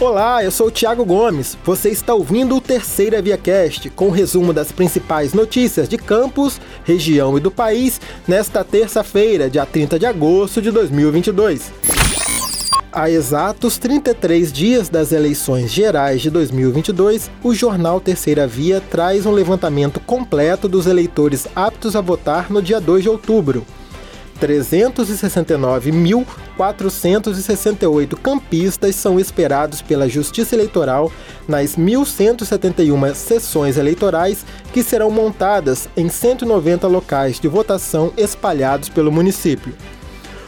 Olá, eu sou o Thiago Gomes. Você está ouvindo o Terceira Via Cast, com um resumo das principais notícias de Campos, região e do país, nesta terça-feira, dia 30 de agosto de 2022. Há exatos 33 dias das eleições gerais de 2022, o jornal Terceira Via traz um levantamento completo dos eleitores aptos a votar no dia 2 de outubro. 369.468 campistas são esperados pela Justiça Eleitoral nas 1.171 sessões eleitorais que serão montadas em 190 locais de votação espalhados pelo município.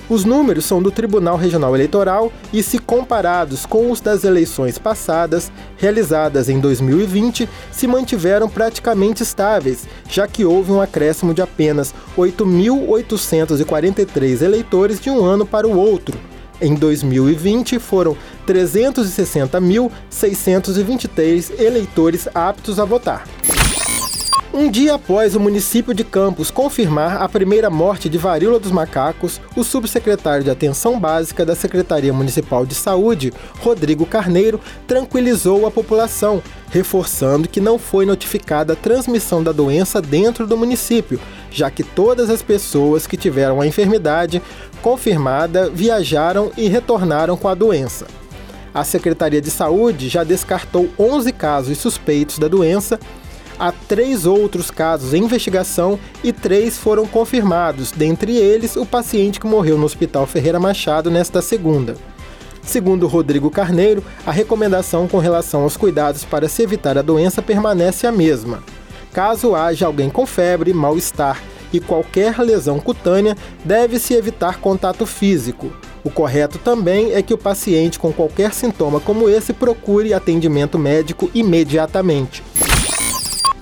Os números são do Tribunal Regional Eleitoral e, se comparados com os das eleições passadas, realizadas em 2020, se mantiveram praticamente estáveis, já que houve um acréscimo de apenas 8.843 eleitores de um ano para o outro. Em 2020, foram 360.623 eleitores aptos a votar. Um dia após o município de Campos confirmar a primeira morte de varíola dos macacos, o subsecretário de Atenção Básica da Secretaria Municipal de Saúde, Rodrigo Carneiro, tranquilizou a população, reforçando que não foi notificada a transmissão da doença dentro do município, já que todas as pessoas que tiveram a enfermidade confirmada viajaram e retornaram com a doença. A Secretaria de Saúde já descartou 11 casos suspeitos da doença Há três outros casos em investigação e três foram confirmados, dentre eles o paciente que morreu no Hospital Ferreira Machado nesta segunda. Segundo Rodrigo Carneiro, a recomendação com relação aos cuidados para se evitar a doença permanece a mesma. Caso haja alguém com febre, mal-estar e qualquer lesão cutânea, deve-se evitar contato físico. O correto também é que o paciente com qualquer sintoma como esse procure atendimento médico imediatamente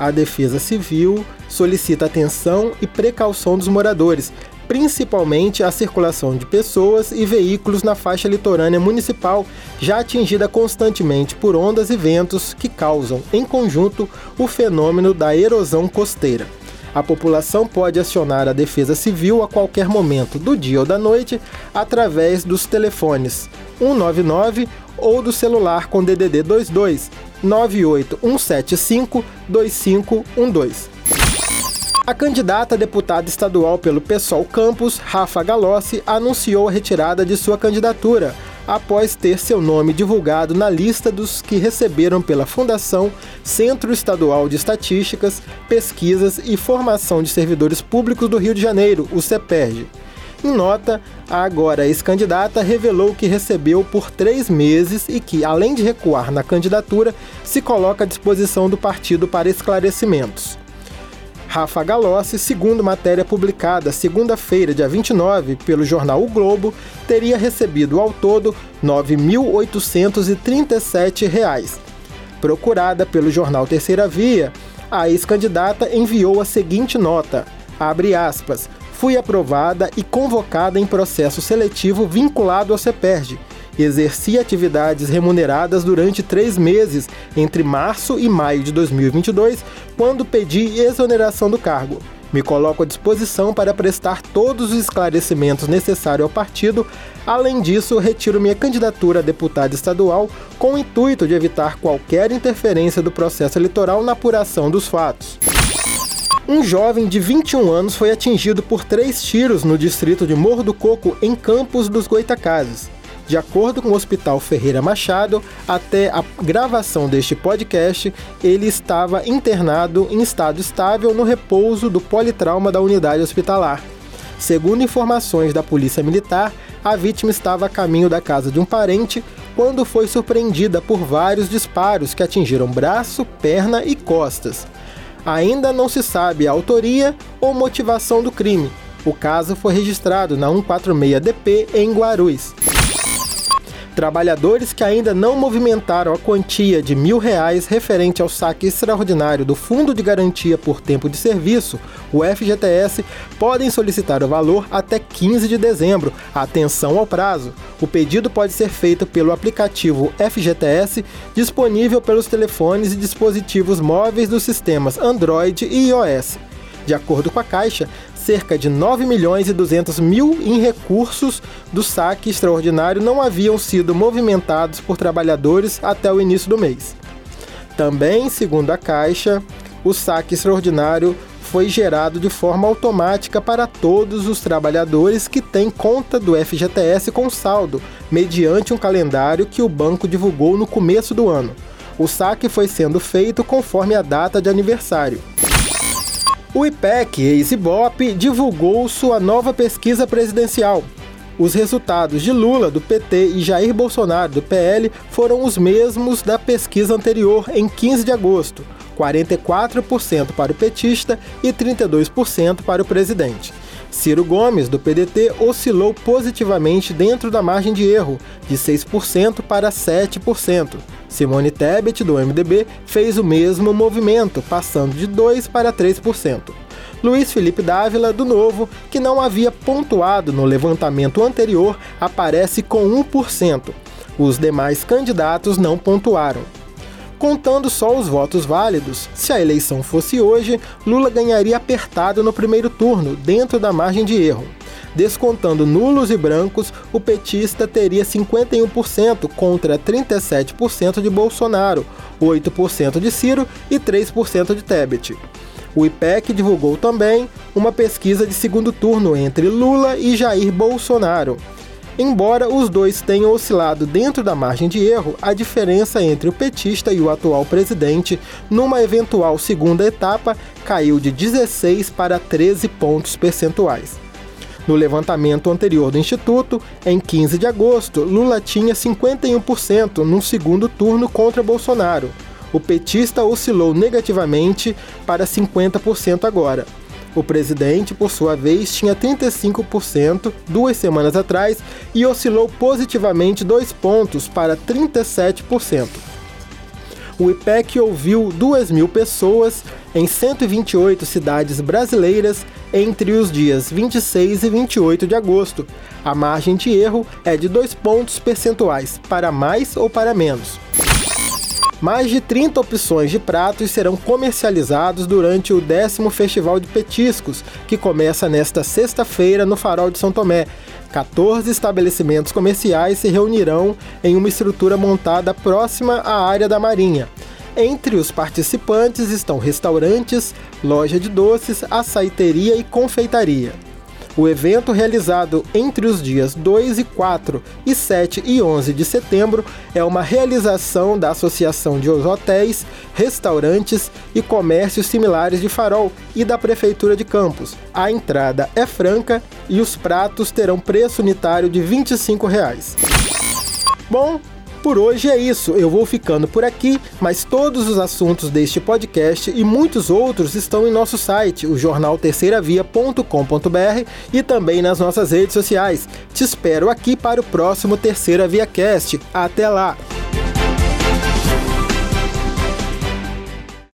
a Defesa Civil solicita atenção e precaução dos moradores, principalmente a circulação de pessoas e veículos na faixa litorânea municipal, já atingida constantemente por ondas e ventos que causam, em conjunto, o fenômeno da erosão costeira. A população pode acionar a Defesa Civil a qualquer momento do dia ou da noite através dos telefones 199 ou do celular com DDD 22 98175 2512. A candidata a deputada estadual pelo PSOL Campos, Rafa Galossi, anunciou a retirada de sua candidatura após ter seu nome divulgado na lista dos que receberam pela Fundação Centro Estadual de Estatísticas, Pesquisas e Formação de Servidores Públicos do Rio de Janeiro, o CEPERJ. Em nota, a agora ex-candidata revelou que recebeu por três meses e que, além de recuar na candidatura, se coloca à disposição do partido para esclarecimentos. Rafa Galossi, segundo matéria publicada segunda-feira, dia 29, pelo jornal O Globo, teria recebido ao todo R$ 9.837. Procurada pelo jornal Terceira Via, a ex-candidata enviou a seguinte nota: abre aspas fui aprovada e convocada em processo seletivo vinculado ao CEPERJ. Exerci atividades remuneradas durante três meses, entre março e maio de 2022, quando pedi exoneração do cargo. Me coloco à disposição para prestar todos os esclarecimentos necessários ao partido. Além disso, retiro minha candidatura a deputada estadual com o intuito de evitar qualquer interferência do processo eleitoral na apuração dos fatos. Um jovem de 21 anos foi atingido por três tiros no distrito de Morro do Coco, em Campos dos Goitacazes. De acordo com o Hospital Ferreira Machado, até a gravação deste podcast, ele estava internado em estado estável no repouso do politrauma da unidade hospitalar. Segundo informações da Polícia Militar, a vítima estava a caminho da casa de um parente quando foi surpreendida por vários disparos que atingiram braço, perna e costas. Ainda não se sabe a autoria ou motivação do crime. O caso foi registrado na 146DP em Guarulhos. Trabalhadores que ainda não movimentaram a quantia de mil reais referente ao saque extraordinário do Fundo de Garantia por Tempo de Serviço, o FGTS, podem solicitar o valor até 15 de dezembro. Atenção ao prazo. O pedido pode ser feito pelo aplicativo FGTS, disponível pelos telefones e dispositivos móveis dos sistemas Android e iOS. De acordo com a Caixa, cerca de 9 milhões e 200 mil em recursos do saque extraordinário não haviam sido movimentados por trabalhadores até o início do mês. Também, segundo a Caixa, o saque extraordinário foi gerado de forma automática para todos os trabalhadores que têm conta do FGTS com saldo, mediante um calendário que o banco divulgou no começo do ano. O saque foi sendo feito conforme a data de aniversário. O IPEC, ex-IBOP, divulgou sua nova pesquisa presidencial. Os resultados de Lula, do PT, e Jair Bolsonaro, do PL, foram os mesmos da pesquisa anterior, em 15 de agosto. 44% para o petista e 32% para o presidente. Ciro Gomes, do PDT, oscilou positivamente dentro da margem de erro, de 6% para 7%. Simone Tebet, do MDB, fez o mesmo movimento, passando de 2% para 3%. Luiz Felipe Dávila, do Novo, que não havia pontuado no levantamento anterior, aparece com 1%. Os demais candidatos não pontuaram. Contando só os votos válidos, se a eleição fosse hoje, Lula ganharia apertado no primeiro turno, dentro da margem de erro. Descontando nulos e brancos, o petista teria 51% contra 37% de Bolsonaro, 8% de Ciro e 3% de Tebet. O IPEC divulgou também uma pesquisa de segundo turno entre Lula e Jair Bolsonaro. Embora os dois tenham oscilado dentro da margem de erro, a diferença entre o petista e o atual presidente, numa eventual segunda etapa, caiu de 16 para 13 pontos percentuais. No levantamento anterior do Instituto, em 15 de agosto, Lula tinha 51% no segundo turno contra Bolsonaro. O petista oscilou negativamente para 50% agora. O presidente, por sua vez, tinha 35% duas semanas atrás e oscilou positivamente dois pontos para 37%. O IPEC ouviu 2 mil pessoas em 128 cidades brasileiras entre os dias 26 e 28 de agosto. A margem de erro é de dois pontos percentuais, para mais ou para menos. Mais de 30 opções de pratos serão comercializados durante o décimo Festival de Petiscos, que começa nesta sexta-feira no Farol de São Tomé. 14 estabelecimentos comerciais se reunirão em uma estrutura montada próxima à área da Marinha. Entre os participantes estão restaurantes, loja de doces, açaiteria e confeitaria. O evento, realizado entre os dias 2 e 4 e 7 e 11 de setembro, é uma realização da Associação de Hotéis, Restaurantes e Comércios Similares de Farol e da Prefeitura de Campos. A entrada é franca e os pratos terão preço unitário de 25 reais. Bom, por hoje é isso, eu vou ficando por aqui, mas todos os assuntos deste podcast e muitos outros estão em nosso site, o jornal terceiravia.com.br e também nas nossas redes sociais. Te espero aqui para o próximo Terceira Via Cast. Até lá!